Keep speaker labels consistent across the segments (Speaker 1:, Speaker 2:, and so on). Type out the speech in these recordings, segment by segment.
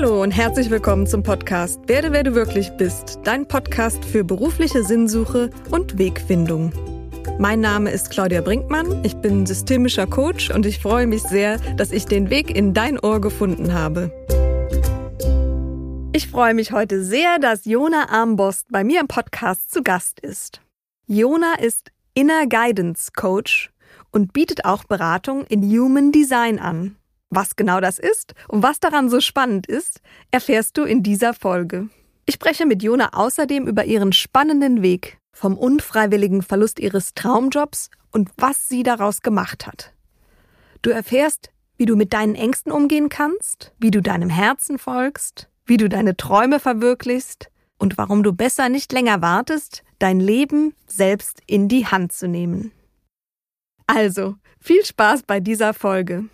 Speaker 1: Hallo und herzlich willkommen zum Podcast Werde, wer du wirklich bist, dein Podcast für berufliche Sinnsuche und Wegfindung. Mein Name ist Claudia Brinkmann, ich bin systemischer Coach und ich freue mich sehr, dass ich den Weg in dein Ohr gefunden habe. Ich freue mich heute sehr, dass Jona Armbost bei mir im Podcast zu Gast ist. Jona ist Inner Guidance Coach und bietet auch Beratung in Human Design an. Was genau das ist und was daran so spannend ist, erfährst du in dieser Folge. Ich spreche mit Jona außerdem über ihren spannenden Weg vom unfreiwilligen Verlust ihres Traumjobs und was sie daraus gemacht hat. Du erfährst, wie du mit deinen Ängsten umgehen kannst, wie du deinem Herzen folgst, wie du deine Träume verwirklichst und warum du besser nicht länger wartest, dein Leben selbst in die Hand zu nehmen. Also, viel Spaß bei dieser Folge.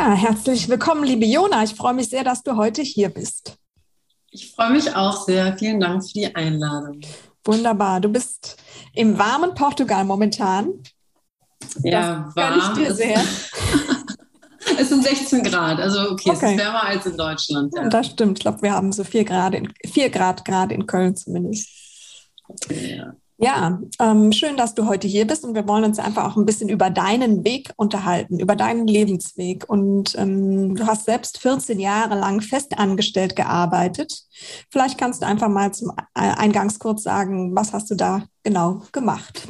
Speaker 1: Ja, herzlich willkommen, liebe Jona. Ich freue mich sehr, dass du heute hier bist.
Speaker 2: Ich freue mich auch sehr. Vielen Dank für die Einladung.
Speaker 1: Wunderbar. Du bist im warmen Portugal momentan.
Speaker 2: Ja, das warm. ich dir sehr. es sind 16 Grad, also okay, okay, es ist wärmer als in Deutschland.
Speaker 1: Ja. Das stimmt. Ich glaube, wir haben so 4 Grad, in, 4 Grad gerade in Köln zumindest. Okay, ja. Ja, ähm, schön, dass du heute hier bist und wir wollen uns einfach auch ein bisschen über deinen Weg unterhalten, über deinen Lebensweg. Und ähm, du hast selbst 14 Jahre lang festangestellt gearbeitet. Vielleicht kannst du einfach mal zum Eingangs kurz sagen, was hast du da genau gemacht?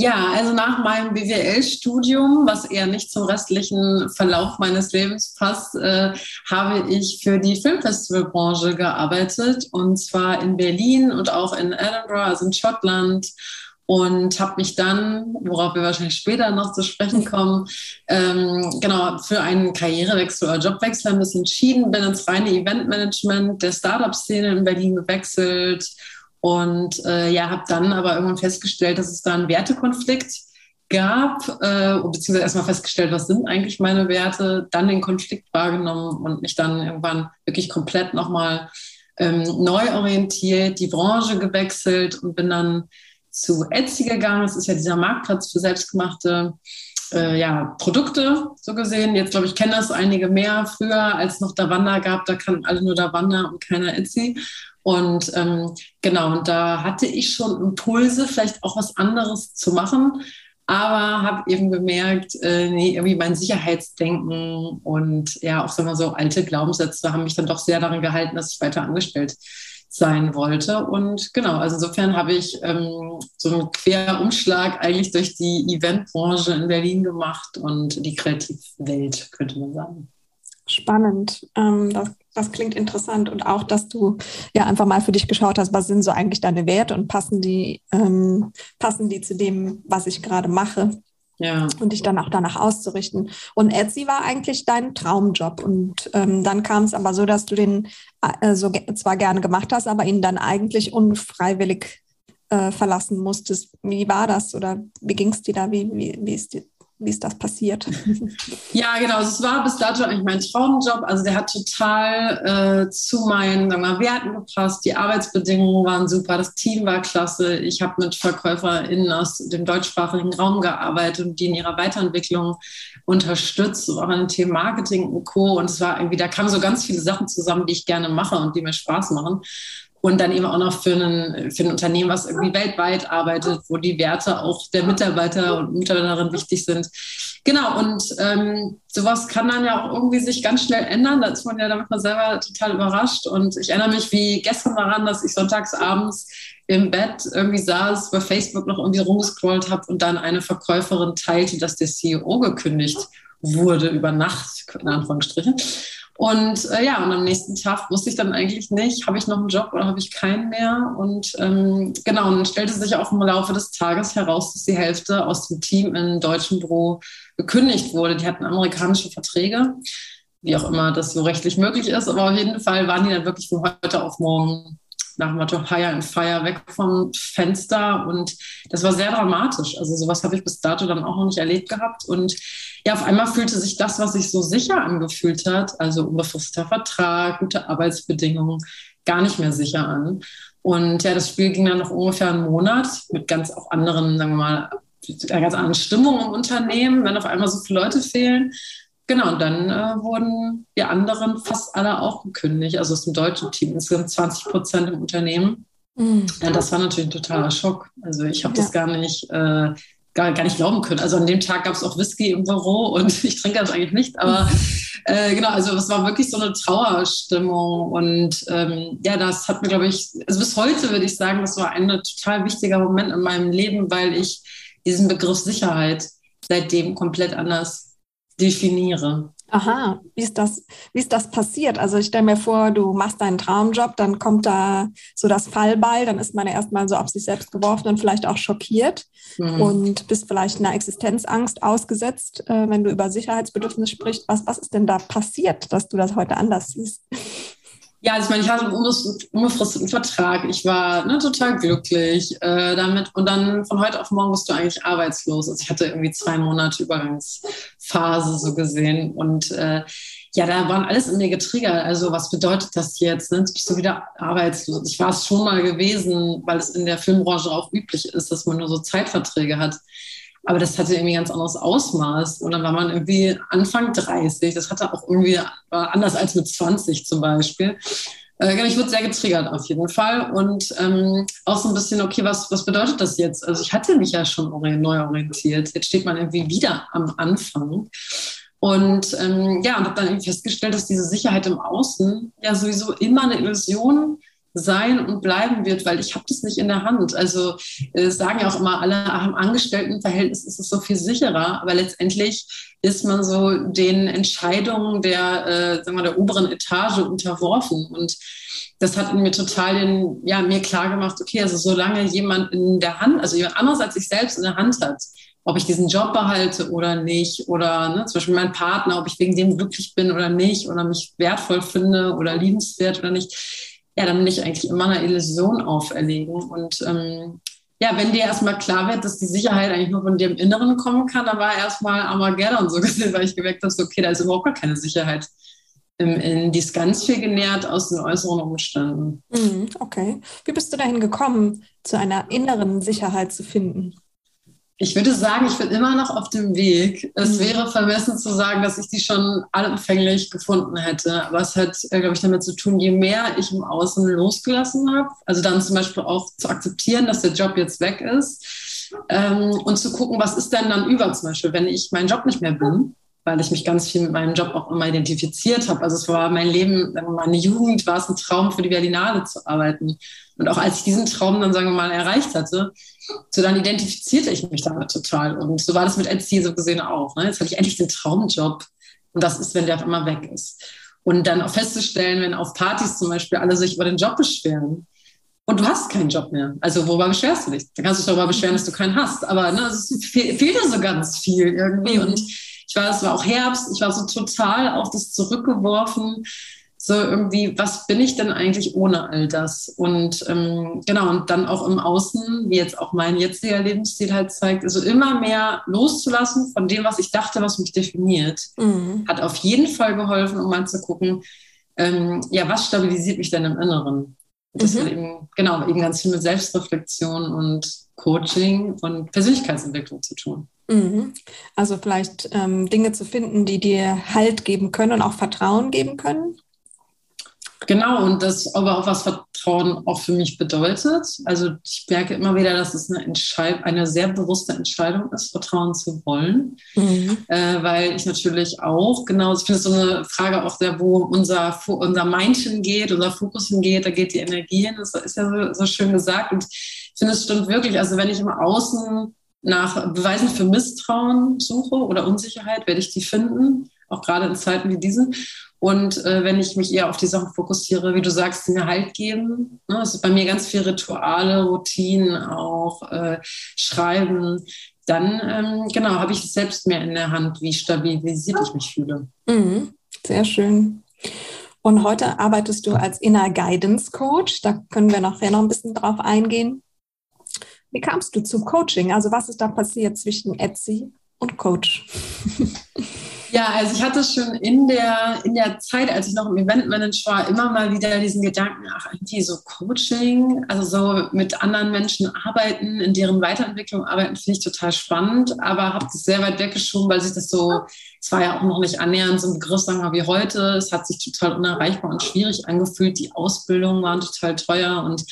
Speaker 2: Ja, also nach meinem BWL-Studium, was eher nicht zum restlichen Verlauf meines Lebens passt, äh, habe ich für die Filmfestivalbranche gearbeitet und zwar in Berlin und auch in Edinburgh, also in Schottland und habe mich dann, worauf wir wahrscheinlich später noch zu sprechen kommen, ähm, genau für einen Karrierewechsel oder Jobwechsel ein bisschen entschieden, bin ins reine Eventmanagement der Startup-Szene in Berlin gewechselt und äh, ja, habe dann aber irgendwann festgestellt, dass es da einen Wertekonflikt gab, äh, beziehungsweise erstmal festgestellt, was sind eigentlich meine Werte, dann den Konflikt wahrgenommen und mich dann irgendwann wirklich komplett nochmal ähm, neu orientiert, die Branche gewechselt und bin dann zu Etsy gegangen. Das ist ja dieser Marktplatz für selbstgemachte äh, ja, Produkte, so gesehen. Jetzt glaube ich, kennen das einige mehr. Früher, als noch Davanda gab, da kannten alle nur Davanda und keiner Etsy. Und ähm, genau, und da hatte ich schon Impulse, vielleicht auch was anderes zu machen, aber habe eben gemerkt, äh, nee, irgendwie mein Sicherheitsdenken und ja, auch sagen wir so alte Glaubenssätze haben mich dann doch sehr daran gehalten, dass ich weiter angestellt sein wollte. Und genau, also insofern habe ich ähm, so einen Querumschlag eigentlich durch die Eventbranche in Berlin gemacht und die Kreativwelt, könnte man sagen.
Speaker 1: Spannend. Ähm, das, das, klingt interessant. Und auch, dass du ja einfach mal für dich geschaut hast, was sind so eigentlich deine Werte und passen die, ähm, passen die zu dem, was ich gerade mache. Ja. Und dich dann auch danach auszurichten. Und Etsy war eigentlich dein Traumjob. Und ähm, dann kam es aber so, dass du den äh, so zwar gerne gemacht hast, aber ihn dann eigentlich unfreiwillig äh, verlassen musstest. Wie war das oder wie ging es dir da? Wie, wie, wie ist dir wie ist das passiert?
Speaker 2: Ja, genau. Also es war bis dato eigentlich mein Traumjob. Also der hat total äh, zu meinen sagen wir, Werten gepasst. Die Arbeitsbedingungen waren super. Das Team war klasse. Ich habe mit VerkäuferInnen aus dem deutschsprachigen Raum gearbeitet und die in ihrer Weiterentwicklung unterstützt, auch an Themen Marketing und Co. Und es war irgendwie, da kamen so ganz viele Sachen zusammen, die ich gerne mache und die mir Spaß machen und dann eben auch noch für, einen, für ein Unternehmen, was irgendwie weltweit arbeitet, wo die Werte auch der Mitarbeiter und Mitarbeiterinnen wichtig sind. Genau, und ähm, sowas kann dann ja auch irgendwie sich ganz schnell ändern. Da ist man ja damit mal selber total überrascht. Und ich erinnere mich wie gestern daran, dass ich sonntags abends im Bett irgendwie saß, bei Facebook noch irgendwie rumgescrollt habe und dann eine Verkäuferin teilte, dass der CEO gekündigt wurde über Nacht, in Anführungsstrichen. Und äh, ja, und am nächsten Tag wusste ich dann eigentlich nicht, habe ich noch einen Job oder habe ich keinen mehr. Und ähm, genau, und dann stellte sich auch im Laufe des Tages heraus, dass die Hälfte aus dem Team im deutschen Büro gekündigt wurde. Die hatten amerikanische Verträge, wie auch immer das so rechtlich möglich ist. Aber auf jeden Fall waren die dann wirklich von heute auf morgen nach dem Motto Hire and Fire weg vom Fenster. Und das war sehr dramatisch. Also sowas habe ich bis dato dann auch noch nicht erlebt gehabt. Und ja, auf einmal fühlte sich das, was sich so sicher angefühlt hat, also unbefristeter Vertrag, gute Arbeitsbedingungen, gar nicht mehr sicher an. Und ja, das Spiel ging dann noch ungefähr einen Monat mit ganz auch anderen, sagen wir mal, einer ganz anderen Stimmung im Unternehmen, wenn auf einmal so viele Leute fehlen. genau, und dann äh, wurden die anderen fast alle auch gekündigt, also aus dem deutschen Team, insgesamt 20 Prozent im Unternehmen. Mhm. Ja, das war natürlich ein totaler Schock. Also ich habe ja. das gar nicht, äh, gar, gar nicht glauben können. Also an dem Tag gab es auch Whisky im Büro und ich trinke das eigentlich nicht, aber äh, genau, also es war wirklich so eine Trauerstimmung und ähm, ja, das hat mir, glaube ich, also bis heute würde ich sagen, das war ein total wichtiger Moment in meinem Leben, weil ich diesen Begriff Sicherheit seitdem komplett anders definiere.
Speaker 1: Aha, wie ist das, wie ist das passiert? Also ich stelle mir vor, du machst deinen Traumjob, dann kommt da so das Fallbeil, dann ist man ja erstmal so auf sich selbst geworfen und vielleicht auch schockiert mhm. und bist vielleicht einer Existenzangst ausgesetzt, äh, wenn du über Sicherheitsbedürfnisse sprichst. Was, was ist denn da passiert, dass du das heute anders siehst?
Speaker 2: Ja, also ich meine, ich hatte einen unbefristeten Vertrag. Ich war ne, total glücklich äh, damit. Und dann von heute auf morgen bist du eigentlich arbeitslos. Also ich hatte irgendwie zwei Monate Übergangsphase so gesehen. Und äh, ja, da waren alles in mir getriggert. Also was bedeutet das jetzt? Ne? Jetzt bist du wieder arbeitslos. Ich war es schon mal gewesen, weil es in der Filmbranche auch üblich ist, dass man nur so Zeitverträge hat. Aber das hatte irgendwie ganz anderes Ausmaß. Und dann war man irgendwie Anfang 30. Das hatte auch irgendwie war anders als mit 20 zum Beispiel. Äh, genau, ich wurde sehr getriggert auf jeden Fall. Und ähm, auch so ein bisschen, okay, was, was bedeutet das jetzt? Also ich hatte mich ja schon neu orientiert. Jetzt steht man irgendwie wieder am Anfang. Und ähm, ja, und habe dann irgendwie festgestellt, dass diese Sicherheit im Außen ja sowieso immer eine Illusion sein und bleiben wird, weil ich habe das nicht in der Hand. Also äh, sagen ja auch immer alle, ach, im Angestelltenverhältnis ist es so viel sicherer, aber letztendlich ist man so den Entscheidungen der, äh, sagen wir, der oberen Etage unterworfen und das hat mir total den, ja, mir klar gemacht, okay, also solange jemand in der Hand, also jemand anderes als sich selbst in der Hand hat, ob ich diesen Job behalte oder nicht, oder ne, zum Beispiel mein Partner, ob ich wegen dem glücklich bin oder nicht, oder mich wertvoll finde oder liebenswert oder nicht, ja, dann will ich eigentlich immer eine Illusion auferlegen. Und ähm, ja, wenn dir erstmal klar wird, dass die Sicherheit eigentlich nur von dir im Inneren kommen kann, dann war erstmal Armageddon so gesehen, weil ich gemerkt habe, so, okay, da ist überhaupt gar keine Sicherheit. In, in, die ist ganz viel genährt aus den äußeren Umständen.
Speaker 1: Mhm, okay. Wie bist du dahin gekommen, zu einer inneren Sicherheit zu finden?
Speaker 2: Ich würde sagen, ich bin immer noch auf dem Weg. Es mhm. wäre vermessen zu sagen, dass ich die schon allumfänglich gefunden hätte. Aber es hat, äh, glaube ich, damit zu tun, je mehr ich im Außen losgelassen habe, also dann zum Beispiel auch zu akzeptieren, dass der Job jetzt weg ist ähm, und zu gucken, was ist denn dann über zum Beispiel, wenn ich meinen Job nicht mehr bin, weil ich mich ganz viel mit meinem Job auch immer identifiziert habe. Also es war mein Leben, meine Jugend war es ein Traum, für die Berlinale zu arbeiten. Und auch als ich diesen Traum dann, sagen wir mal, erreicht hatte, so dann identifizierte ich mich damit total. Und so war das mit Etsy so gesehen auch. Ne? Jetzt hatte ich endlich den Traumjob. Und das ist, wenn der auf einmal weg ist. Und dann auch festzustellen, wenn auf Partys zum Beispiel alle sich über den Job beschweren und du hast keinen Job mehr. Also worüber beschwerst du dich? Dann kannst du dich darüber beschweren, dass du keinen hast. Aber ne, es fehlt ja so ganz viel irgendwie. Und ich war, es war auch Herbst, ich war so total auf das zurückgeworfen so irgendwie, was bin ich denn eigentlich ohne all das? Und ähm, genau, und dann auch im Außen, wie jetzt auch mein jetziger Lebensstil halt zeigt, also immer mehr loszulassen von dem, was ich dachte, was mich definiert, mhm. hat auf jeden Fall geholfen, um mal zu gucken, ähm, ja, was stabilisiert mich denn im Inneren? Das mhm. hat eben, genau, eben ganz viel mit Selbstreflexion und Coaching und Persönlichkeitsentwicklung zu tun.
Speaker 1: Mhm. Also vielleicht ähm, Dinge zu finden, die dir Halt geben können und auch Vertrauen geben können?
Speaker 2: Genau, und das aber auch was Vertrauen auch für mich bedeutet. Also ich merke immer wieder, dass es eine, Entscheid eine sehr bewusste Entscheidung ist, Vertrauen zu wollen. Mhm. Äh, weil ich natürlich auch, genau, ich finde es so eine Frage auch sehr, wo unser, unser Mind hingeht, unser Fokus hingeht, da geht die Energie hin. Das ist ja so, so schön gesagt. Und ich finde, es stimmt wirklich. Also wenn ich im Außen nach Beweisen für Misstrauen suche oder Unsicherheit, werde ich die finden, auch gerade in Zeiten wie diesen. Und äh, wenn ich mich eher auf die Sachen fokussiere, wie du sagst, die mir Halt geben, ne, das ist bei mir ganz viel Rituale, Routinen, auch äh, Schreiben, dann ähm, genau habe ich es selbst mehr in der Hand, wie stabilisiert ich mich fühle.
Speaker 1: Mhm, sehr schön. Und heute arbeitest du als Inner Guidance Coach. Da können wir nachher noch ein bisschen drauf eingehen. Wie kamst du zum Coaching? Also was ist da passiert zwischen Etsy und Coach?
Speaker 2: Ja, also ich hatte schon in der, in der Zeit, als ich noch im Eventmanager war, immer mal wieder diesen Gedanken, ach, irgendwie so Coaching, also so mit anderen Menschen arbeiten, in deren Weiterentwicklung arbeiten, finde ich total spannend, aber habe das sehr weit weggeschoben, weil sich das so, es war ja auch noch nicht annähernd so ein Begriff, sagen wir, wie heute. Es hat sich total unerreichbar und schwierig angefühlt. Die Ausbildungen waren total teuer und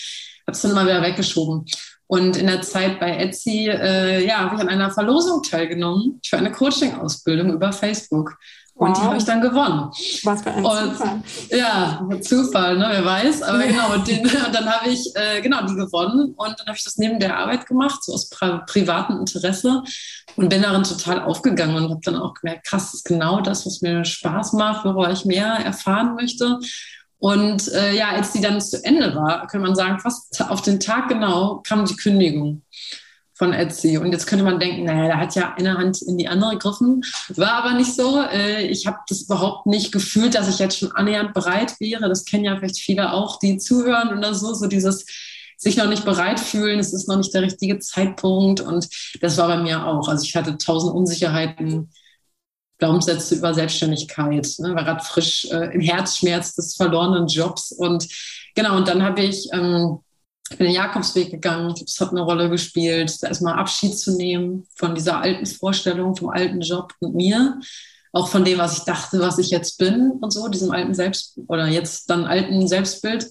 Speaker 2: habe es dann mal wieder weggeschoben. Und in der Zeit bei Etsy, äh, ja, habe ich an einer Verlosung teilgenommen für eine Coaching-Ausbildung über Facebook. Und wow. die habe ich dann gewonnen.
Speaker 1: Was für ein und, Zufall.
Speaker 2: Ja, Zufall, ne, wer weiß. Aber genau, und, den, und dann habe ich äh, genau die gewonnen und dann habe ich das neben der Arbeit gemacht, so aus pri privatem Interesse und bin darin total aufgegangen und habe dann auch gemerkt, krass, das ist genau das, was mir Spaß macht, worüber ich mehr erfahren möchte. Und äh, ja, als die dann zu Ende war, kann man sagen, fast auf den Tag genau kam die Kündigung von Etsy. Und jetzt könnte man denken, naja, da hat ja eine Hand in die andere gegriffen. War aber nicht so. Äh, ich habe das überhaupt nicht gefühlt, dass ich jetzt schon annähernd bereit wäre. Das kennen ja vielleicht viele auch, die zuhören oder so. So dieses sich noch nicht bereit fühlen, es ist noch nicht der richtige Zeitpunkt. Und das war bei mir auch. Also ich hatte tausend Unsicherheiten Glaubenssätze über Selbstständigkeit, ne, war gerade frisch äh, im Herzschmerz des verlorenen Jobs. Und genau, und dann habe ich, ähm, den Jakobsweg gegangen, das hat eine Rolle gespielt, da erstmal Abschied zu nehmen von dieser alten Vorstellung, vom alten Job und mir, auch von dem, was ich dachte, was ich jetzt bin und so, diesem alten Selbst oder jetzt dann alten Selbstbild.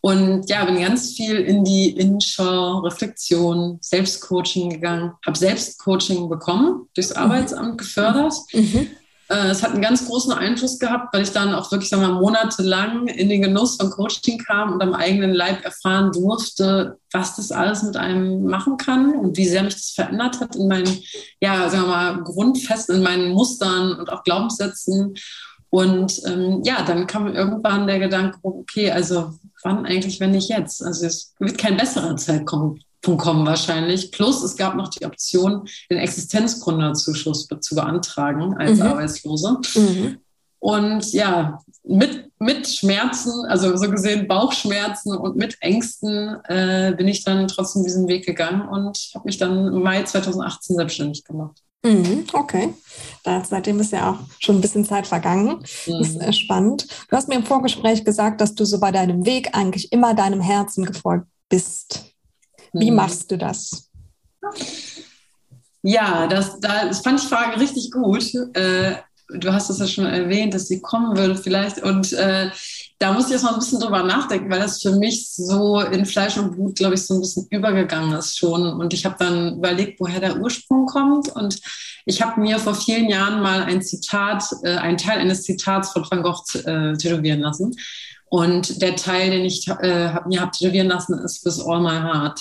Speaker 2: Und ja, bin ganz viel in die Innenschau, Reflexion, Selbstcoaching gegangen, habe Selbstcoaching bekommen, durchs mhm. Arbeitsamt gefördert. Mhm. Äh, es hat einen ganz großen Einfluss gehabt, weil ich dann auch wirklich sagen wir, monatelang in den Genuss von Coaching kam und am eigenen Leib erfahren durfte, was das alles mit einem machen kann und wie sehr mich das verändert hat in meinen, ja, sagen wir mal, Grundfesten, in meinen Mustern und auch Glaubenssätzen. Und ähm, ja, dann kam irgendwann der Gedanke, okay, also wann eigentlich, wenn nicht jetzt? Also es wird kein besserer Zeitpunkt kommen wahrscheinlich. Plus es gab noch die Option, den Existenzgründerzuschuss zu beantragen als mhm. Arbeitslose. Mhm. Und ja, mit, mit Schmerzen, also so gesehen Bauchschmerzen und mit Ängsten äh, bin ich dann trotzdem diesen Weg gegangen und habe mich dann im Mai 2018 selbstständig gemacht.
Speaker 1: Mhm, okay. Da, seitdem ist ja auch schon ein bisschen Zeit vergangen. Mhm. Das ist äh, spannend. Du hast mir im Vorgespräch gesagt, dass du so bei deinem Weg eigentlich immer deinem Herzen gefolgt bist. Wie mhm. machst du das?
Speaker 2: Ja, das, das fand ich Frage richtig gut. Äh, du hast es ja schon erwähnt, dass sie kommen würde vielleicht. Und äh, da muss ich jetzt mal ein bisschen drüber nachdenken, weil das für mich so in Fleisch und Blut, glaube ich, so ein bisschen übergegangen ist schon. Und ich habe dann überlegt, woher der Ursprung kommt. Und ich habe mir vor vielen Jahren mal ein Zitat, äh, einen Teil eines Zitats von Van Gogh äh, tätowieren lassen. Und der Teil, den ich äh, hab, mir habe tätowieren lassen, ist With All My Heart.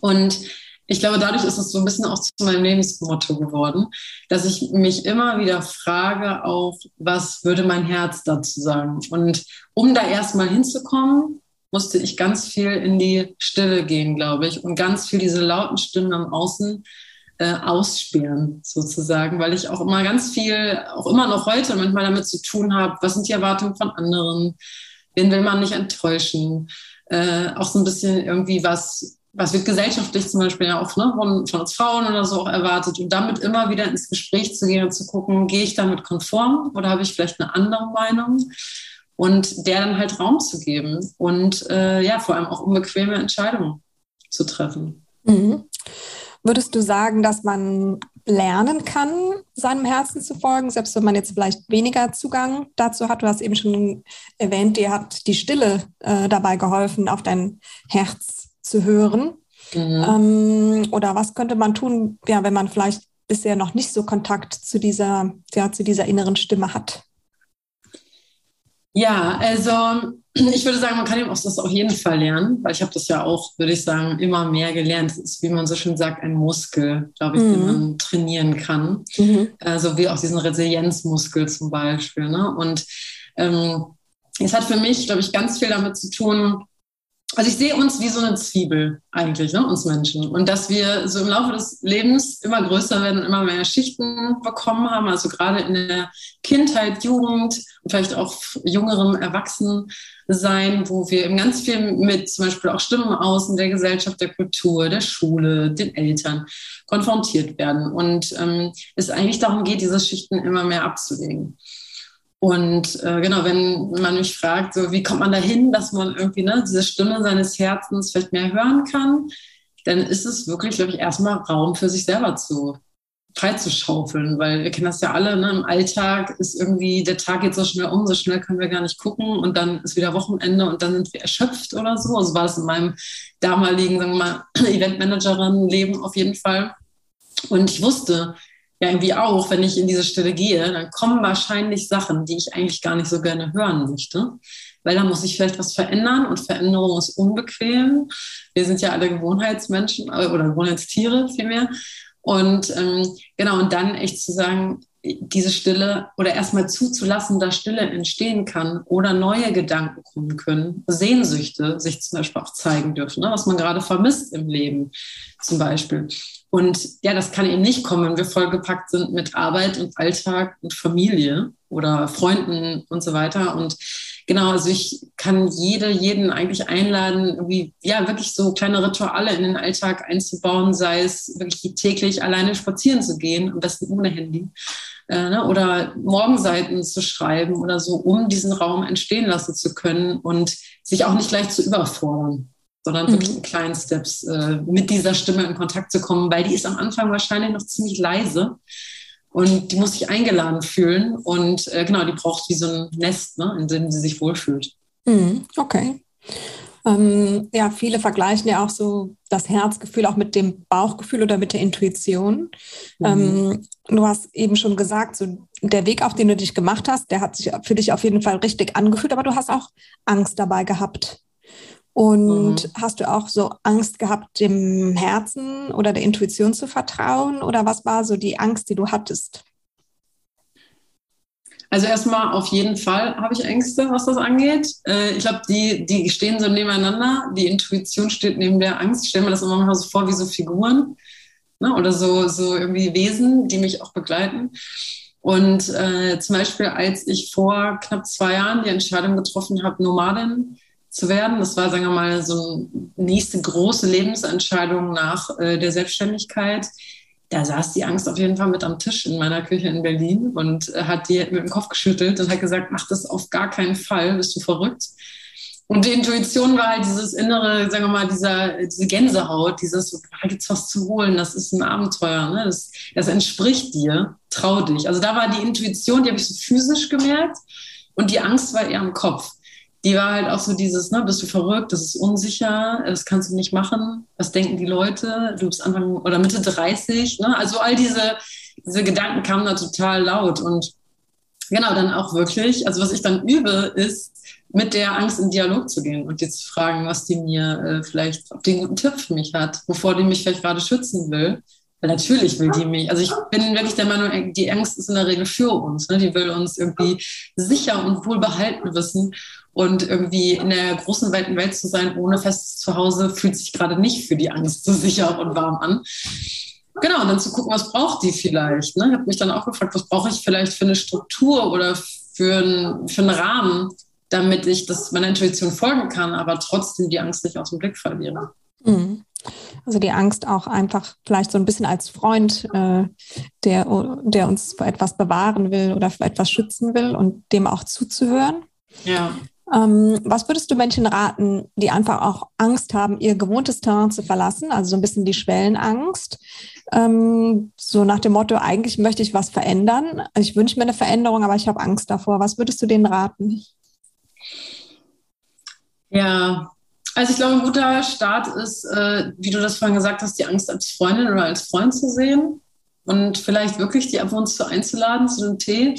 Speaker 2: Und ich glaube, dadurch ist es so ein bisschen auch zu meinem Lebensmotto geworden, dass ich mich immer wieder frage, auch was würde mein Herz dazu sagen? Und um da erstmal hinzukommen, musste ich ganz viel in die Stille gehen, glaube ich, und ganz viel diese lauten Stimmen am Außen äh, aussperren, sozusagen, weil ich auch immer ganz viel, auch immer noch heute manchmal damit zu tun habe, was sind die Erwartungen von anderen, wen will man nicht enttäuschen, äh, auch so ein bisschen irgendwie was was wird gesellschaftlich zum Beispiel ja auch ne, von, von, uns Frauen oder so auch erwartet und damit immer wieder ins Gespräch zu gehen und zu gucken, gehe ich damit konform oder habe ich vielleicht eine andere Meinung und der dann halt Raum zu geben und äh, ja, vor allem auch unbequeme Entscheidungen zu treffen.
Speaker 1: Mhm. Würdest du sagen, dass man lernen kann, seinem Herzen zu folgen, selbst wenn man jetzt vielleicht weniger Zugang dazu hat? Du hast eben schon erwähnt, dir hat die Stille äh, dabei geholfen, auf dein Herz zu hören? Mhm. Ähm, oder was könnte man tun, ja, wenn man vielleicht bisher noch nicht so Kontakt zu dieser, ja, zu dieser inneren Stimme hat?
Speaker 2: Ja, also ich würde sagen, man kann eben auch das auf jeden Fall lernen, weil ich habe das ja auch, würde ich sagen, immer mehr gelernt. Das ist, wie man so schön sagt, ein Muskel, glaube ich, mhm. den man trainieren kann. Mhm. Also wie auch diesen Resilienzmuskel zum Beispiel. Ne? Und ähm, es hat für mich, glaube ich, ganz viel damit zu tun, also ich sehe uns wie so eine Zwiebel eigentlich, ne, uns Menschen. Und dass wir so im Laufe des Lebens immer größer werden immer mehr Schichten bekommen haben, also gerade in der Kindheit, Jugend und vielleicht auch jüngerem Erwachsensein, wo wir eben ganz viel mit zum Beispiel auch Stimmen außen der Gesellschaft, der Kultur, der Schule, den Eltern konfrontiert werden. Und ähm, es eigentlich darum geht, diese Schichten immer mehr abzulegen. Und äh, genau, wenn man mich fragt, so wie kommt man dahin, dass man irgendwie ne, diese Stimme seines Herzens vielleicht mehr hören kann, dann ist es wirklich, glaube ich, erstmal Raum für sich selber zu freizuschaufeln, weil wir kennen das ja alle, ne? im Alltag ist irgendwie, der Tag geht so schnell um, so schnell können wir gar nicht gucken und dann ist wieder Wochenende und dann sind wir erschöpft oder so. Also war das in meinem damaligen, sagen wir mal, Eventmanagerin-Leben auf jeden Fall. Und ich wusste, ja irgendwie auch, wenn ich in diese Stelle gehe, dann kommen wahrscheinlich Sachen, die ich eigentlich gar nicht so gerne hören möchte. Weil da muss ich vielleicht was verändern und Veränderung ist unbequem. Wir sind ja alle Gewohnheitsmenschen äh, oder Gewohnheitstiere vielmehr. Und ähm, genau, und dann echt zu sagen, diese Stille oder erstmal zuzulassen, dass Stille entstehen kann oder neue Gedanken kommen können, Sehnsüchte sich zum Beispiel auch zeigen dürfen, ne? was man gerade vermisst im Leben zum Beispiel. Und ja, das kann eben nicht kommen, wenn wir vollgepackt sind mit Arbeit und Alltag und Familie oder Freunden und so weiter. Und genau, also ich kann jede, jeden eigentlich einladen, irgendwie, ja, wirklich so kleine Rituale in den Alltag einzubauen, sei es wirklich täglich alleine spazieren zu gehen, am besten ohne Handy. Äh, ne, oder Morgenseiten zu schreiben oder so, um diesen Raum entstehen lassen zu können und sich auch nicht gleich zu überfordern sondern mhm. wirklich in kleinen Steps äh, mit dieser Stimme in Kontakt zu kommen, weil die ist am Anfang wahrscheinlich noch ziemlich leise und die muss sich eingeladen fühlen und äh, genau, die braucht wie so ein Nest, ne, in dem sie sich wohlfühlt.
Speaker 1: Mhm. Okay. Ähm, ja, viele vergleichen ja auch so das Herzgefühl auch mit dem Bauchgefühl oder mit der Intuition. Mhm. Ähm, du hast eben schon gesagt, so der Weg, auf den du dich gemacht hast, der hat sich für dich auf jeden Fall richtig angefühlt, aber du hast auch Angst dabei gehabt. Und mhm. hast du auch so Angst gehabt, dem Herzen oder der Intuition zu vertrauen? Oder was war so die Angst, die du hattest?
Speaker 2: Also erstmal auf jeden Fall habe ich Ängste, was das angeht. Äh, ich glaube, die, die stehen so nebeneinander. Die Intuition steht neben der Angst. Ich stelle mir das immer mal so vor wie so Figuren ne? oder so, so irgendwie Wesen, die mich auch begleiten. Und äh, zum Beispiel, als ich vor knapp zwei Jahren die Entscheidung getroffen habe, Nomadin zu werden. Das war, sagen wir mal, so eine nächste große Lebensentscheidung nach äh, der Selbstständigkeit. Da saß die Angst auf jeden Fall mit am Tisch in meiner Küche in Berlin und äh, hat die mit dem Kopf geschüttelt und hat gesagt, mach das auf gar keinen Fall, bist du verrückt. Und die Intuition war halt dieses innere, sagen wir mal, dieser, diese Gänsehaut, dieses, da gibt's was zu holen, das ist ein Abenteuer, ne? das, das entspricht dir, trau dich. Also da war die Intuition, die habe ich so physisch gemerkt und die Angst war eher im Kopf die war halt auch so dieses, ne, bist du verrückt, das ist unsicher, das kannst du nicht machen, was denken die Leute, du bist Anfang oder Mitte 30, ne? also all diese, diese Gedanken kamen da total laut und genau, dann auch wirklich, also was ich dann übe, ist, mit der Angst in Dialog zu gehen und jetzt fragen, was die mir äh, vielleicht, ob die einen guten Tipp für mich hat, wovor die mich vielleicht gerade schützen will. Weil natürlich will die mich. Also ich bin wirklich der Meinung, die Angst ist in der Regel für uns. Ne? Die will uns irgendwie sicher und wohlbehalten wissen. Und irgendwie in der großen, weiten Welt zu sein, ohne festes Zuhause, fühlt sich gerade nicht für die Angst so sicher und warm an. Genau, und dann zu gucken, was braucht die vielleicht. Ne? Ich habe mich dann auch gefragt, was brauche ich vielleicht für eine Struktur oder für, ein, für einen Rahmen, damit ich das meiner Intuition folgen kann, aber trotzdem die Angst nicht aus dem Blick verliere.
Speaker 1: Mhm. Also die Angst auch einfach vielleicht so ein bisschen als Freund, äh, der, der uns vor etwas bewahren will oder vor etwas schützen will und dem auch zuzuhören.
Speaker 2: Ja.
Speaker 1: Ähm, was würdest du Menschen raten, die einfach auch Angst haben, ihr gewohntes Terrain zu verlassen, also so ein bisschen die Schwellenangst? Ähm, so nach dem Motto, eigentlich möchte ich was verändern. Ich wünsche mir eine Veränderung, aber ich habe Angst davor. Was würdest du denen raten?
Speaker 2: Ja, also ich glaube, ein guter Start ist, äh, wie du das vorhin gesagt hast, die Angst als Freundin oder als Freund zu sehen und vielleicht wirklich die ab und zu einzuladen zu einem Tee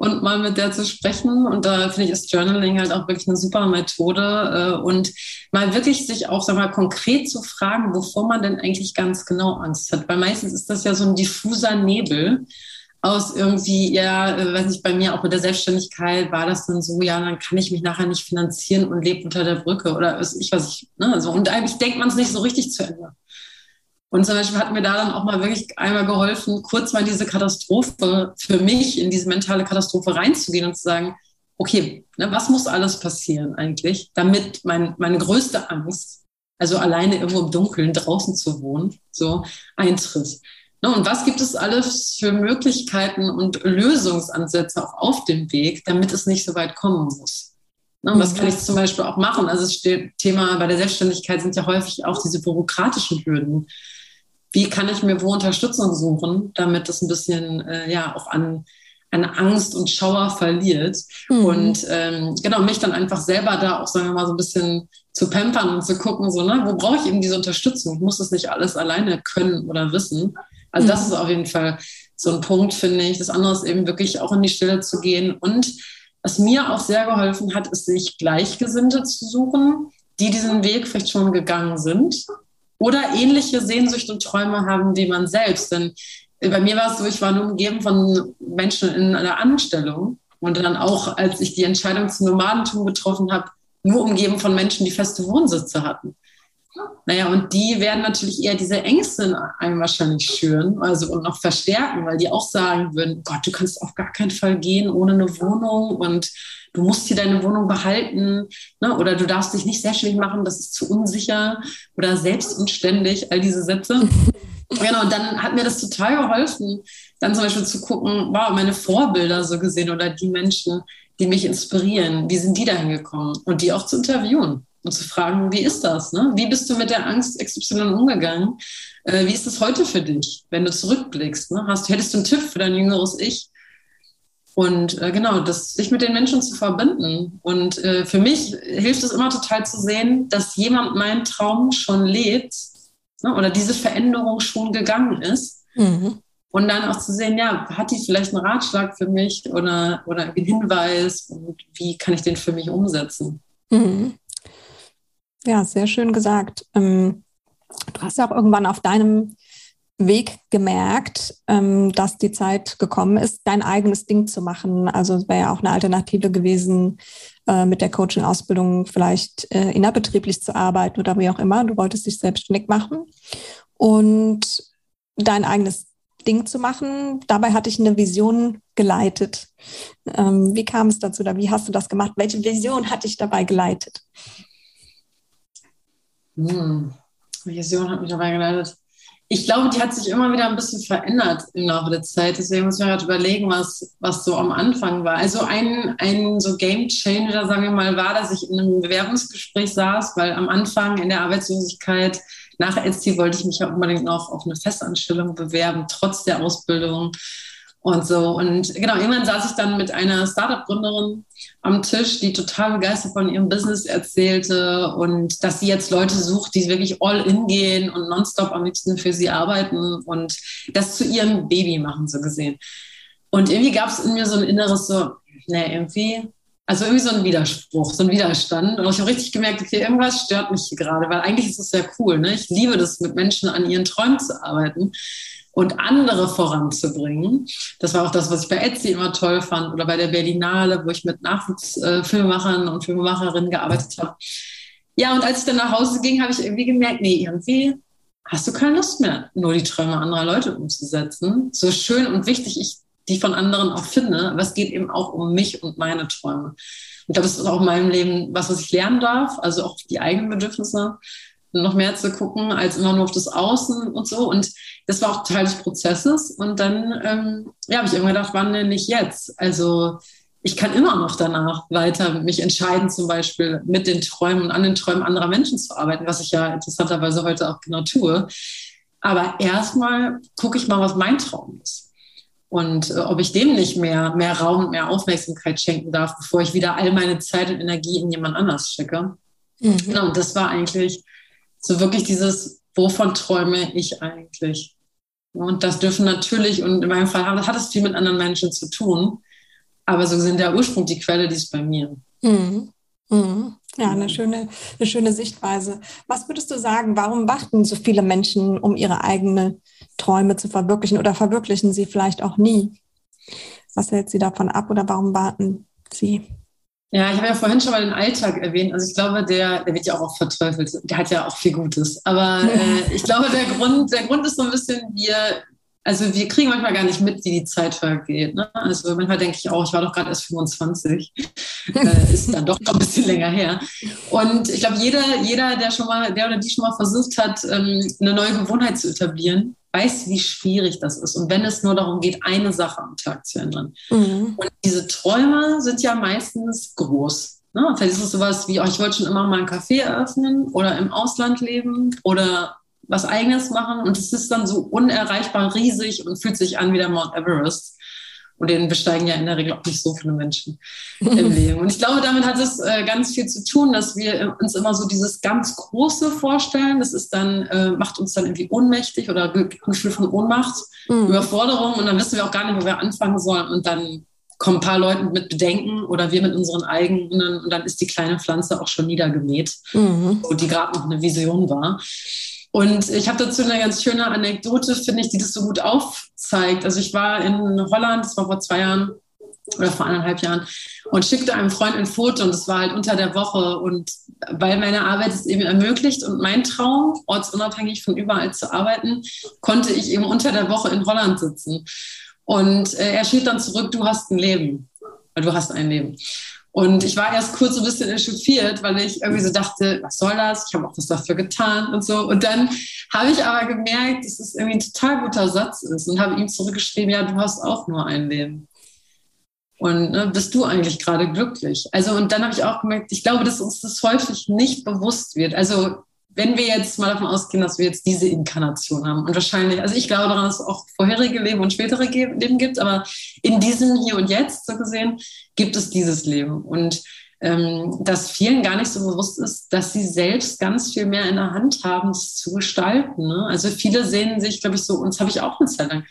Speaker 2: und mal mit der zu sprechen. Und da finde ich ist Journaling halt auch wirklich eine super Methode äh, und mal wirklich sich auch sag mal, konkret zu fragen, wovor man denn eigentlich ganz genau Angst hat. Weil meistens ist das ja so ein diffuser Nebel aus irgendwie, ja, äh, weiß nicht, bei mir auch mit der Selbstständigkeit war das dann so, ja, dann kann ich mich nachher nicht finanzieren und lebe unter der Brücke oder ich weiß ich, ne, so. Und eigentlich denkt man es nicht so richtig zu Ende. Und zum Beispiel hat mir da dann auch mal wirklich einmal geholfen, kurz mal diese Katastrophe für mich, in diese mentale Katastrophe reinzugehen und zu sagen, okay, ne, was muss alles passieren eigentlich, damit mein, meine größte Angst, also alleine irgendwo im Dunkeln draußen zu wohnen, so eintritt. Ne, und was gibt es alles für Möglichkeiten und Lösungsansätze auch auf dem Weg, damit es nicht so weit kommen muss? Ne, was kann ich zum Beispiel auch machen? Also das Thema bei der Selbstständigkeit sind ja häufig auch diese bürokratischen Hürden wie kann ich mir wo Unterstützung suchen, damit das ein bisschen äh, ja auch an, an Angst und Schauer verliert. Mhm. Und ähm, genau, mich dann einfach selber da auch, sagen wir mal, so ein bisschen zu pampern und zu gucken, so, ne, wo brauche ich eben diese Unterstützung? Ich muss das nicht alles alleine können oder wissen. Also mhm. das ist auf jeden Fall so ein Punkt, finde ich. Das andere ist eben wirklich auch in die Stille zu gehen. Und was mir auch sehr geholfen hat, ist, sich Gleichgesinnte zu suchen, die diesen Weg vielleicht schon gegangen sind oder ähnliche Sehnsüchte und Träume haben wie man selbst. Denn bei mir war es so, ich war nur umgeben von Menschen in einer Anstellung und dann auch, als ich die Entscheidung zum Nomadentum getroffen habe, nur umgeben von Menschen, die feste Wohnsitze hatten. Naja, und die werden natürlich eher diese Ängste in einem wahrscheinlich schüren, also und noch verstärken, weil die auch sagen würden, Gott, du kannst auf gar keinen Fall gehen ohne eine Wohnung und du musst hier deine Wohnung behalten ne? oder du darfst dich nicht selbstständig machen, das ist zu unsicher oder selbst und ständig, all diese Sätze. genau, und dann hat mir das total geholfen, dann zum Beispiel zu gucken, wow, meine Vorbilder so gesehen oder die Menschen, die mich inspirieren, wie sind die dahin gekommen und die auch zu interviewen und zu fragen, wie ist das? Ne? Wie bist du mit der Angst XY umgegangen? Äh, wie ist das heute für dich, wenn du zurückblickst? Ne? Hast, hättest du einen Tipp für dein jüngeres Ich? Und äh, genau, das, sich mit den Menschen zu verbinden. Und äh, für mich hilft es immer total zu sehen, dass jemand meinen Traum schon lebt ne, oder diese Veränderung schon gegangen ist. Mhm. Und dann auch zu sehen, ja, hat die vielleicht einen Ratschlag für mich oder, oder einen Hinweis und wie kann ich den für mich umsetzen? Mhm.
Speaker 1: Ja, sehr schön gesagt. Ähm, du hast ja auch irgendwann auf deinem Weg gemerkt, ähm, dass die Zeit gekommen ist, dein eigenes Ding zu machen. Also es wäre ja auch eine Alternative gewesen, äh, mit der Coaching-Ausbildung vielleicht äh, innerbetrieblich zu arbeiten oder wie auch immer. Du wolltest dich selbstständig machen und dein eigenes Ding zu machen. Dabei hatte ich eine Vision geleitet. Ähm, wie kam es dazu oder wie hast du das gemacht? Welche Vision hat dich dabei geleitet?
Speaker 2: Hm. Vision hat mich dabei geleitet? ich glaube, die hat sich immer wieder ein bisschen verändert im Laufe der Zeit. Deswegen muss ich mir gerade überlegen, was, was so am Anfang war. Also ein, ein so Game Changer, sagen wir mal, war, dass ich in einem Bewerbungsgespräch saß, weil am Anfang in der Arbeitslosigkeit nach LC wollte ich mich ja unbedingt noch auf eine Festanstellung bewerben, trotz der Ausbildung und so. Und genau, irgendwann saß ich dann mit einer Startup-Gründerin am Tisch, die total begeistert von ihrem Business erzählte und dass sie jetzt Leute sucht, die wirklich all in gehen und nonstop am liebsten für sie arbeiten und das zu ihrem Baby machen, so gesehen. Und irgendwie gab es in mir so ein inneres so, ne, irgendwie, also irgendwie so ein Widerspruch, so ein Widerstand. Und ich habe richtig gemerkt, okay, irgendwas stört mich hier gerade, weil eigentlich ist es sehr cool. Ne? Ich liebe das, mit Menschen an ihren Träumen zu arbeiten und andere voranzubringen. Das war auch das, was ich bei Etsy immer toll fand oder bei der Berlinale, wo ich mit Nachwuchsfilmemachern und Filmemacherinnen gearbeitet habe. Ja, und als ich dann nach Hause ging, habe ich irgendwie gemerkt, nee, irgendwie hast du keine Lust mehr, nur die Träume anderer Leute umzusetzen. So schön und wichtig ich die von anderen auch finde, aber es geht eben auch um mich und meine Träume. Und das ist auch in meinem Leben was, was ich lernen darf, also auch die eigenen Bedürfnisse noch mehr zu gucken als immer nur auf das Außen und so. Und das war auch Teil des Prozesses. Und dann ähm, ja, habe ich immer gedacht, wann denn nicht jetzt? Also ich kann immer noch danach weiter mich entscheiden, zum Beispiel mit den Träumen und an den Träumen anderer Menschen zu arbeiten, was ich ja interessanterweise heute auch genau tue. Aber erstmal gucke ich mal, was mein Traum ist. Und äh, ob ich dem nicht mehr, mehr Raum und mehr Aufmerksamkeit schenken darf, bevor ich wieder all meine Zeit und Energie in jemand anders schicke. Mhm. Genau, und das war eigentlich so wirklich dieses, wovon träume ich eigentlich? Und das dürfen natürlich, und in meinem Fall hat es viel mit anderen Menschen zu tun, aber so sind der Ursprung, die Quelle, die ist bei mir. Mhm.
Speaker 1: Mhm. Ja, eine schöne, eine schöne Sichtweise. Was würdest du sagen, warum warten so viele Menschen, um ihre eigenen Träume zu verwirklichen oder verwirklichen sie vielleicht auch nie? Was hält Sie davon ab oder warum warten Sie?
Speaker 2: Ja, ich habe ja vorhin schon mal den Alltag erwähnt. Also ich glaube, der, der wird ja auch oft verteufelt. Der hat ja auch viel Gutes. Aber äh, ich glaube, der Grund, der Grund ist so ein bisschen, wir, also wir kriegen manchmal gar nicht mit, wie die Zeit vergeht. Ne? Also manchmal denke ich auch, ich war doch gerade erst 25. äh, ist dann doch noch ein bisschen länger her. Und ich glaube, jeder, jeder, der schon mal, der oder die schon mal versucht hat, ähm, eine neue Gewohnheit zu etablieren, weiß, wie schwierig das ist. Und wenn es nur darum geht, eine Sache am Tag zu ändern. Mhm. Und diese Träume sind ja meistens groß. Ne? Vielleicht ist es sowas wie, oh, ich wollte schon immer mal ein Café eröffnen oder im Ausland leben oder was eigenes machen. Und es ist dann so unerreichbar riesig und fühlt sich an wie der Mount Everest. Und den besteigen ja in der Regel auch nicht so viele Menschen im Leben. Und ich glaube, damit hat es äh, ganz viel zu tun, dass wir uns immer so dieses ganz Große vorstellen. Das ist dann, äh, macht uns dann irgendwie ohnmächtig oder ein Gefühl von Ohnmacht, mhm. Überforderung. Und dann wissen wir auch gar nicht, wo wir anfangen sollen. Und dann kommen ein paar Leute mit Bedenken oder wir mit unseren eigenen. Und dann ist die kleine Pflanze auch schon niedergemäht, mhm. wo die gerade noch eine Vision war. Und ich habe dazu eine ganz schöne Anekdote, finde ich, die das so gut aufzeigt. Also ich war in Holland, das war vor zwei Jahren oder vor anderthalb Jahren, und schickte einem Freund ein Foto und es war halt unter der Woche. Und weil meine Arbeit es eben ermöglicht und mein Traum, ortsunabhängig von überall zu arbeiten, konnte ich eben unter der Woche in Holland sitzen. Und äh, er schrieb dann zurück, du hast ein Leben. Du hast ein Leben. Und ich war erst kurz so ein bisschen echauffiert, weil ich irgendwie so dachte, was soll das? Ich habe auch was dafür getan und so. Und dann habe ich aber gemerkt, dass es irgendwie ein total guter Satz ist und habe ihm zurückgeschrieben, ja, du hast auch nur ein Leben. Und ne, bist du eigentlich gerade glücklich? Also, und dann habe ich auch gemerkt, ich glaube, dass uns das häufig nicht bewusst wird. Also, wenn wir jetzt mal davon ausgehen, dass wir jetzt diese Inkarnation haben und wahrscheinlich, also ich glaube daran, dass es auch vorherige Leben und spätere Leben gibt, aber in diesem Hier und Jetzt so gesehen gibt es dieses Leben und ähm, dass vielen gar nicht so bewusst ist, dass sie selbst ganz viel mehr in der Hand haben, es zu gestalten. Ne? Also viele sehen sich, glaube ich, so, und das habe ich auch eine Zeit lang,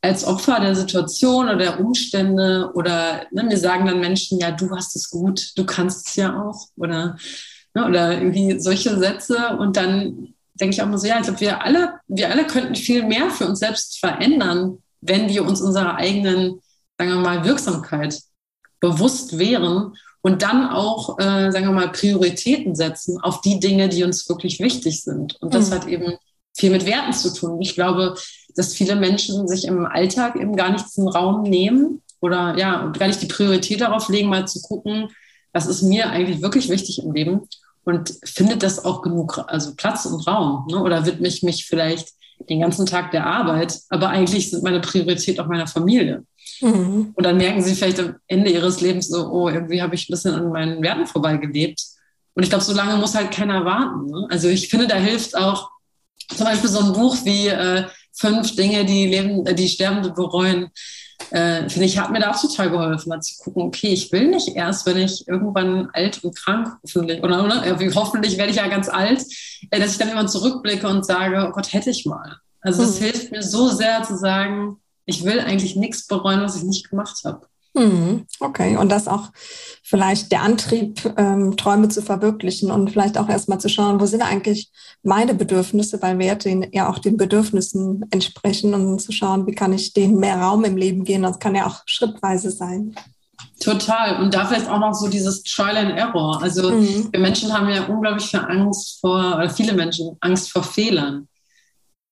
Speaker 2: als Opfer der Situation oder der Umstände oder ne, mir sagen dann Menschen, ja, du hast es gut, du kannst es ja auch oder Ne, oder irgendwie solche Sätze. Und dann denke ich auch mal so, ja, ich glaube, wir alle, wir alle könnten viel mehr für uns selbst verändern, wenn wir uns unserer eigenen, sagen wir mal, Wirksamkeit bewusst wären und dann auch, äh, sagen wir mal, Prioritäten setzen auf die Dinge, die uns wirklich wichtig sind. Und das mhm. hat eben viel mit Werten zu tun. Ich glaube, dass viele Menschen sich im Alltag eben gar nicht diesen Raum nehmen oder ja, gar nicht die Priorität darauf legen, mal zu gucken, was ist mir eigentlich wirklich wichtig im Leben und findet das auch genug, also Platz und Raum? Ne? Oder widme ich mich vielleicht den ganzen Tag der Arbeit, aber eigentlich sind meine Priorität auch meine Familie. Mhm. Und dann merken sie vielleicht am Ende ihres Lebens so, oh, irgendwie habe ich ein bisschen an meinen Werten vorbeigelebt. Und ich glaube, so lange muss halt keiner warten. Ne? Also ich finde, da hilft auch zum Beispiel so ein Buch wie äh, Fünf Dinge, die, Leben, äh, die Sterbende bereuen äh, finde ich, hat mir da auch total geholfen, mal zu gucken, okay, ich will nicht erst, wenn ich irgendwann alt und krank hoffentlich, oder, oder hoffentlich werde ich ja ganz alt, äh, dass ich dann immer zurückblicke und sage, oh Gott, hätte ich mal. Also es mhm. hilft mir so sehr zu sagen, ich will eigentlich nichts bereuen, was ich nicht gemacht habe.
Speaker 1: Mhm. Okay, und das auch vielleicht der Antrieb, ähm, Träume zu verwirklichen und vielleicht auch erstmal zu schauen, wo sind eigentlich meine Bedürfnisse, weil Werte ja auch den Bedürfnissen entsprechen und zu schauen, wie kann ich denen mehr Raum im Leben geben. Das kann ja auch schrittweise sein.
Speaker 2: Total. Und da vielleicht auch noch so dieses Trial and Error. Also mhm. wir Menschen haben ja unglaublich viel Angst vor, oder viele Menschen Angst vor Fehlern.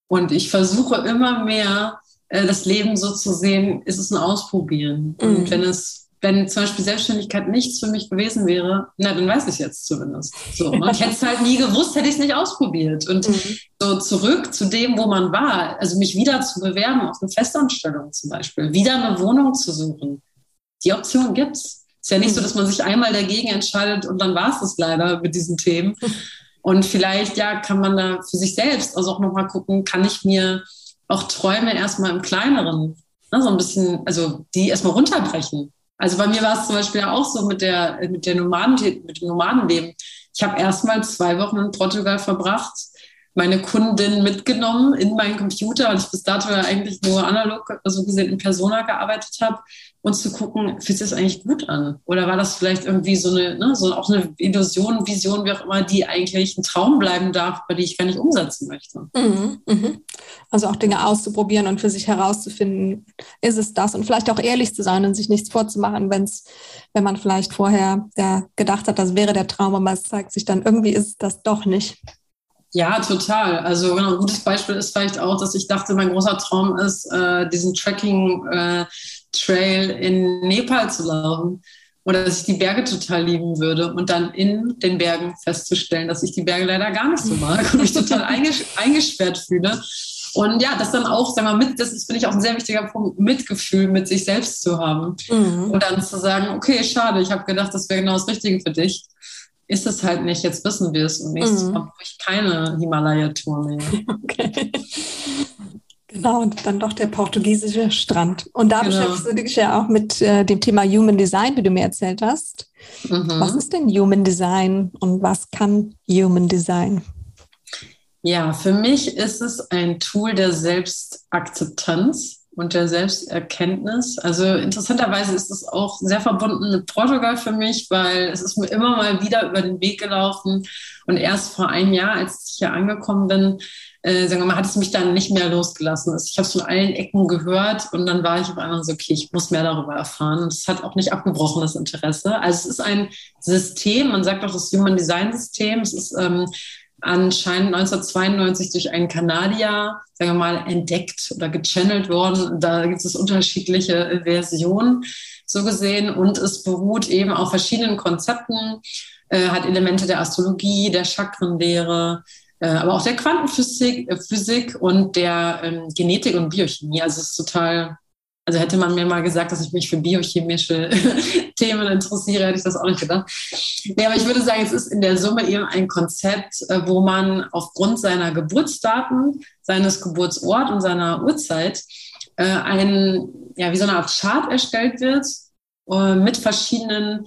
Speaker 2: Und ich versuche immer mehr, äh, das Leben so zu sehen, ist es ein Ausprobieren. Mhm. Und wenn es wenn zum Beispiel Selbstständigkeit nichts für mich gewesen wäre, na, dann weiß ich jetzt zumindest. So, ne? Ich hätte es halt nie gewusst, hätte ich es nicht ausprobiert. Und mhm. so zurück zu dem, wo man war, also mich wieder zu bewerben auf eine Festanstellung zum Beispiel, wieder eine Wohnung zu suchen. Die Option gibt es. Ist ja nicht mhm. so, dass man sich einmal dagegen entscheidet und dann war es das leider mit diesen Themen. Und vielleicht, ja, kann man da für sich selbst also auch nochmal gucken, kann ich mir auch Träume erstmal im Kleineren, ne, so ein bisschen, also die erstmal runterbrechen. Also bei mir war es zum Beispiel auch so mit der, mit der Nomaden, mit dem Nomadenleben. Ich habe erstmal zwei Wochen in Portugal verbracht meine Kundin mitgenommen in meinen Computer, weil ich bis dato ja eigentlich nur analog, so also gesehen in Persona gearbeitet habe, und zu gucken, fühlt sich das eigentlich gut an? Oder war das vielleicht irgendwie so eine, ne, so auch eine Illusion, Vision, wie auch immer, die eigentlich ein Traum bleiben darf, bei die ich gar nicht umsetzen möchte?
Speaker 1: Mhm, mhm. Also auch Dinge auszuprobieren und für sich herauszufinden, ist es das? Und vielleicht auch ehrlich zu sein und sich nichts vorzumachen, wenn's, wenn man vielleicht vorher ja, gedacht hat, das wäre der Traum, aber es zeigt sich dann, irgendwie ist das doch nicht.
Speaker 2: Ja, total. Also genau, ein gutes Beispiel ist vielleicht auch, dass ich dachte, mein großer Traum ist, äh, diesen Trekking-Trail äh, in Nepal zu laufen. Oder dass ich die Berge total lieben würde und dann in den Bergen festzustellen, dass ich die Berge leider gar nicht so mag und mich total einges eingesperrt fühle. Und ja, das dann auch, sagen wir mal, mit, das ist, finde ich, auch ein sehr wichtiger Punkt, Mitgefühl mit sich selbst zu haben. Mhm. Und dann zu sagen, okay, schade, ich habe gedacht, das wäre genau das Richtige für dich ist es halt nicht, jetzt wissen wir es und nächstes mhm. Mal brauche ich keine Himalaya-Tour mehr. Okay.
Speaker 1: Genau, und dann doch der portugiesische Strand. Und da genau. beschäftigst du dich ja auch mit äh, dem Thema Human Design, wie du mir erzählt hast. Mhm. Was ist denn Human Design und was kann Human Design?
Speaker 2: Ja, für mich ist es ein Tool der Selbstakzeptanz und der Selbsterkenntnis. Also interessanterweise ist es auch sehr verbunden mit Portugal für mich, weil es ist mir immer mal wieder über den Weg gelaufen und erst vor einem Jahr, als ich hier angekommen bin, äh, sagen wir mal, hat es mich dann nicht mehr losgelassen. Also ich habe es von allen Ecken gehört und dann war ich auf einmal so, okay, ich muss mehr darüber erfahren. Und es hat auch nicht abgebrochen, das Interesse. Also es ist ein System, man sagt auch das Human Design System. Es ist ähm, anscheinend 1992 durch einen Kanadier, sagen wir mal, entdeckt oder gechannelt worden. Da gibt es unterschiedliche Versionen so gesehen und es beruht eben auf verschiedenen Konzepten, äh, hat Elemente der Astrologie, der Chakrenlehre, äh, aber auch der Quantenphysik äh, Physik und der ähm, Genetik und Biochemie. Also es ist total also hätte man mir mal gesagt, dass ich mich für biochemische Themen interessiere, hätte ich das auch nicht gedacht. Nee, aber ich würde sagen, es ist in der Summe eben ein Konzept, äh, wo man aufgrund seiner Geburtsdaten, seines Geburtsort und seiner Uhrzeit äh, ein, ja, wie so eine Art Chart erstellt wird äh, mit verschiedenen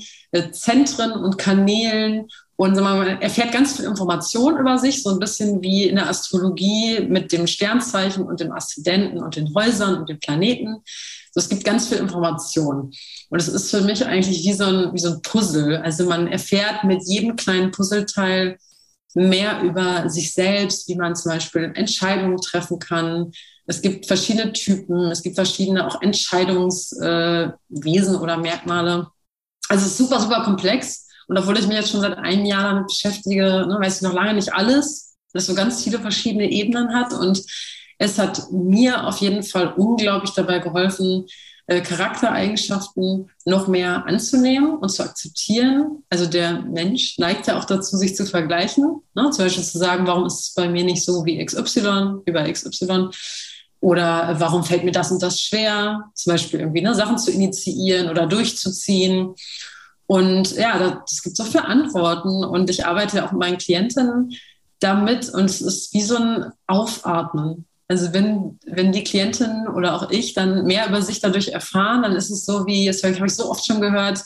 Speaker 2: Zentren und Kanälen und man erfährt ganz viel Information über sich, so ein bisschen wie in der Astrologie mit dem Sternzeichen und dem Aszendenten und den Häusern und den Planeten. So, es gibt ganz viel Information. Und es ist für mich eigentlich wie so, ein, wie so ein Puzzle. Also man erfährt mit jedem kleinen Puzzleteil mehr über sich selbst, wie man zum Beispiel Entscheidungen treffen kann. Es gibt verschiedene Typen, es gibt verschiedene auch Entscheidungswesen äh, oder Merkmale. Also es ist super, super komplex. Und obwohl ich mich jetzt schon seit einem Jahr damit beschäftige, ne, weiß ich noch lange nicht alles, dass so ganz viele verschiedene Ebenen hat. Und es hat mir auf jeden Fall unglaublich dabei geholfen, äh, Charaktereigenschaften noch mehr anzunehmen und zu akzeptieren. Also der Mensch neigt ja auch dazu, sich zu vergleichen. Ne? Zum Beispiel zu sagen, warum ist es bei mir nicht so wie XY, bei XY? Oder warum fällt mir das und das schwer? Zum Beispiel irgendwie ne, Sachen zu initiieren oder durchzuziehen. Und ja, das gibt so viele Antworten und ich arbeite auch mit meinen Klientinnen damit und es ist wie so ein Aufatmen. Also wenn, wenn die Klientin oder auch ich dann mehr über sich dadurch erfahren, dann ist es so wie, das habe ich so oft schon gehört,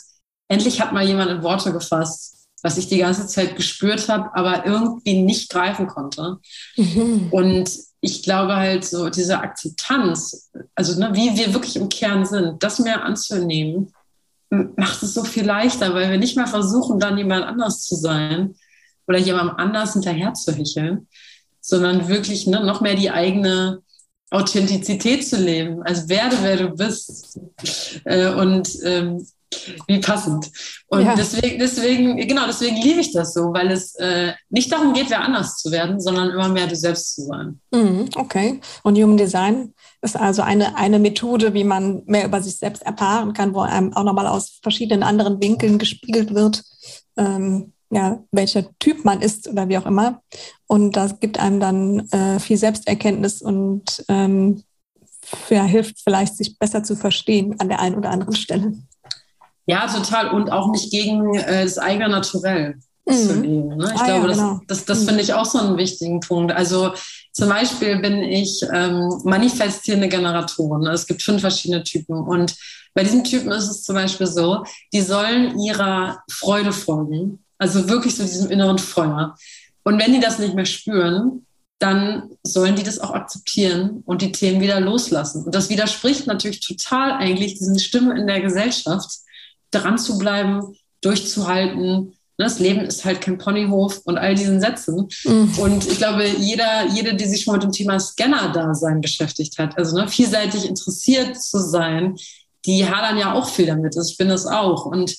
Speaker 2: endlich hat mal jemand in Worte gefasst, was ich die ganze Zeit gespürt habe, aber irgendwie nicht greifen konnte. Mhm. Und ich glaube halt so, diese Akzeptanz, also ne, wie wir wirklich im Kern sind, das mehr anzunehmen macht es so viel leichter, weil wir nicht mehr versuchen, dann jemand anders zu sein oder jemandem anders hinterher zu hecheln, sondern wirklich ne, noch mehr die eigene Authentizität zu leben. Also werde, wer du bist. Äh, und ähm, wie passend. Und ja. deswegen, deswegen, genau, deswegen liebe ich das so, weil es äh, nicht darum geht, wer anders zu werden, sondern immer mehr du selbst zu sein.
Speaker 1: Mhm, okay. Und Human Design ist also eine, eine Methode, wie man mehr über sich selbst erfahren kann, wo einem auch nochmal aus verschiedenen anderen Winkeln gespiegelt wird, ähm, ja, welcher Typ man ist oder wie auch immer. Und das gibt einem dann äh, viel Selbsterkenntnis und ähm, ja, hilft vielleicht, sich besser zu verstehen an der einen oder anderen Stelle.
Speaker 2: Ja, total. Und auch nicht gegen äh, das eigene Naturell mhm. zu leben. Ne? Ich ah, glaube, ja, genau. das, das, das mhm. finde ich auch so einen wichtigen Punkt. Also zum Beispiel bin ich ähm, manifestierende Generatorin. Ne? Es gibt fünf verschiedene Typen. Und bei diesen Typen ist es zum Beispiel so, die sollen ihrer Freude folgen. Also wirklich so diesem inneren Feuer. Und wenn die das nicht mehr spüren, dann sollen die das auch akzeptieren und die Themen wieder loslassen. Und das widerspricht natürlich total eigentlich diesen Stimmen in der Gesellschaft, dran zu bleiben, durchzuhalten. Das Leben ist halt kein Ponyhof und all diesen Sätzen. Mhm. Und ich glaube, jeder, jede, die sich schon mit dem Thema Scanner-Dasein beschäftigt hat, also ne, vielseitig interessiert zu sein, die hadern ja auch viel damit. Also ich bin das auch. Und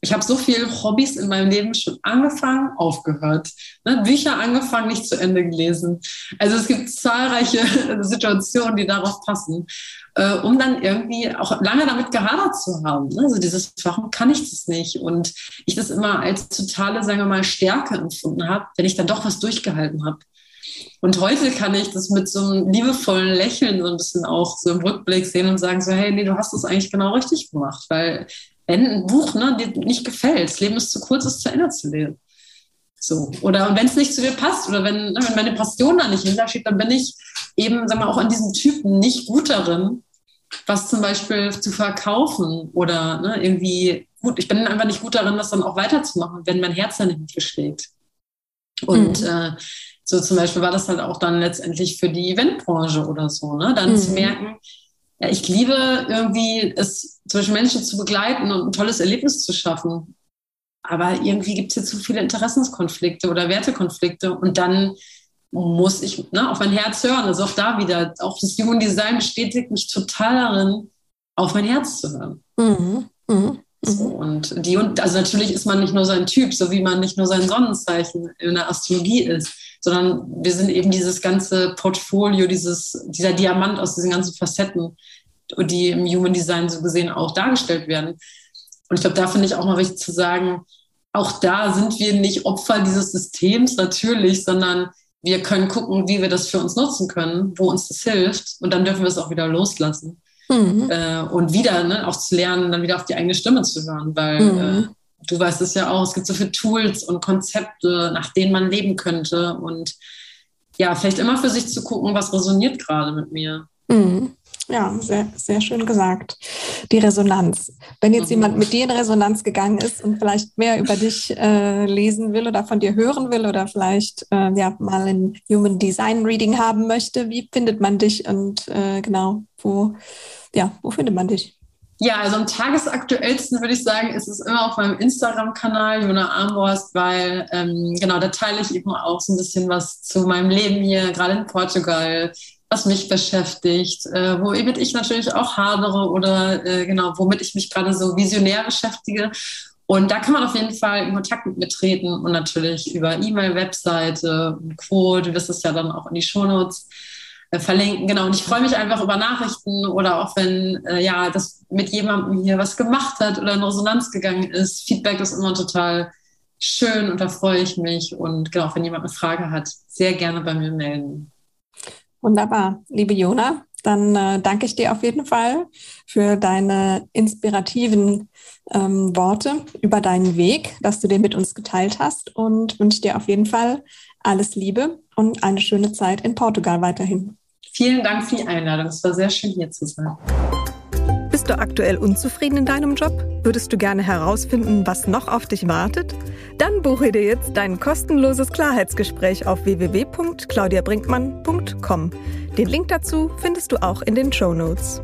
Speaker 2: ich habe so viele Hobbys in meinem Leben schon angefangen, aufgehört. Ne? Bücher angefangen, nicht zu Ende gelesen. Also es gibt zahlreiche Situationen, die darauf passen, äh, um dann irgendwie auch lange damit gehadert zu haben. Ne? Also dieses, warum kann ich das nicht? Und ich das immer als totale, sagen wir mal, Stärke empfunden habe, wenn ich dann doch was durchgehalten habe. Und heute kann ich das mit so einem liebevollen Lächeln so ein bisschen auch so im Rückblick sehen und sagen so, hey, nee, du hast das eigentlich genau richtig gemacht, weil wenn ein Buch ne, dir nicht gefällt, das Leben ist zu kurz, es zu Ende zu lesen. So. Oder wenn es nicht zu dir passt oder wenn, ne, wenn meine Passion da nicht hintersteht, dann bin ich eben, sagen wir auch an diesen Typen nicht gut darin, was zum Beispiel zu verkaufen oder ne, irgendwie gut, ich bin einfach nicht gut darin, das dann auch weiterzumachen, wenn mein Herz dann nicht schlägt. Und mhm. äh, so zum Beispiel war das halt auch dann letztendlich für die Eventbranche oder so, ne? Dann mhm. zu merken, ja, ich liebe irgendwie es zwischen Menschen zu begleiten und ein tolles Erlebnis zu schaffen. Aber irgendwie gibt es hier zu viele Interessenskonflikte oder Wertekonflikte und dann muss ich ne, auf mein Herz hören. Also auch da wieder, auch das Human Design bestätigt mich total darin, auf mein Herz zu hören. Mhm. Mhm. So, mhm. und die, also natürlich ist man nicht nur sein Typ, so wie man nicht nur sein Sonnenzeichen in der Astrologie ist, sondern wir sind eben dieses ganze Portfolio, dieses, dieser Diamant aus diesen ganzen Facetten, die im Human Design so gesehen auch dargestellt werden. Und ich glaube, da finde ich auch mal wichtig zu sagen, auch da sind wir nicht Opfer dieses Systems natürlich, sondern wir können gucken, wie wir das für uns nutzen können, wo uns das hilft. Und dann dürfen wir es auch wieder loslassen. Mhm. Äh, und wieder ne, auch zu lernen, dann wieder auf die eigene Stimme zu hören, weil mhm. äh, du weißt es ja auch, es gibt so viele Tools und Konzepte, nach denen man leben könnte. Und ja, vielleicht immer für sich zu gucken, was resoniert gerade mit mir.
Speaker 1: Mhm. Ja, sehr, sehr schön gesagt. Die Resonanz. Wenn jetzt mhm. jemand mit dir in Resonanz gegangen ist und vielleicht mehr über dich äh, lesen will oder von dir hören will oder vielleicht äh, ja, mal ein Human Design Reading haben möchte, wie findet man dich und äh, genau, wo, ja, wo findet man dich?
Speaker 2: Ja, also am tagesaktuellsten würde ich sagen, ist es immer auf meinem Instagram-Kanal, Jona Armborst, weil ähm, genau, da teile ich eben auch so ein bisschen was zu meinem Leben hier, gerade in Portugal, was mich beschäftigt, äh, womit ich natürlich auch hadere oder äh, genau, womit ich mich gerade so visionär beschäftige. Und da kann man auf jeden Fall in Kontakt mit mir treten und natürlich über E-Mail, Webseite Co. Du wirst es ja dann auch in die Shownotes äh, verlinken. Genau. Und ich freue mich einfach über Nachrichten oder auch wenn äh, ja das mit jemandem hier was gemacht hat oder in Resonanz gegangen ist. Feedback ist immer total schön und da freue ich mich. Und genau, wenn jemand eine Frage hat, sehr gerne bei mir melden.
Speaker 1: Wunderbar, liebe Jona, dann äh, danke ich dir auf jeden Fall für deine inspirativen ähm, Worte über deinen Weg, dass du den mit uns geteilt hast und wünsche dir auf jeden Fall alles Liebe und eine schöne Zeit in Portugal weiterhin.
Speaker 2: Vielen Dank für die Einladung. Es war sehr schön hier zu sein.
Speaker 1: Bist du aktuell unzufrieden in deinem Job? Würdest du gerne herausfinden, was noch auf dich wartet? Dann buche dir jetzt dein kostenloses Klarheitsgespräch auf www.claudiabrinkmann.com. Den Link dazu findest du auch in den Show Notes.